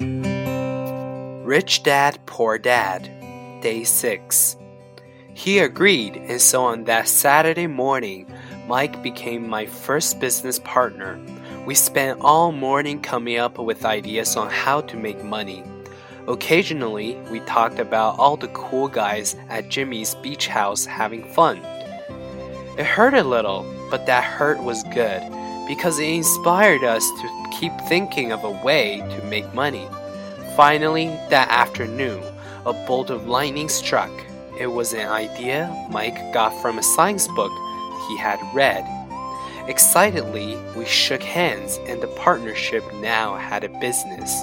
Rich Dad, Poor Dad, Day 6. He agreed, and so on that Saturday morning, Mike became my first business partner. We spent all morning coming up with ideas on how to make money. Occasionally, we talked about all the cool guys at Jimmy's beach house having fun. It hurt a little, but that hurt was good because it inspired us to keep thinking of a way to make money. Finally, that afternoon, a bolt of lightning struck. It was an idea Mike got from a science book he had read. Excitedly, we shook hands, and the partnership now had a business.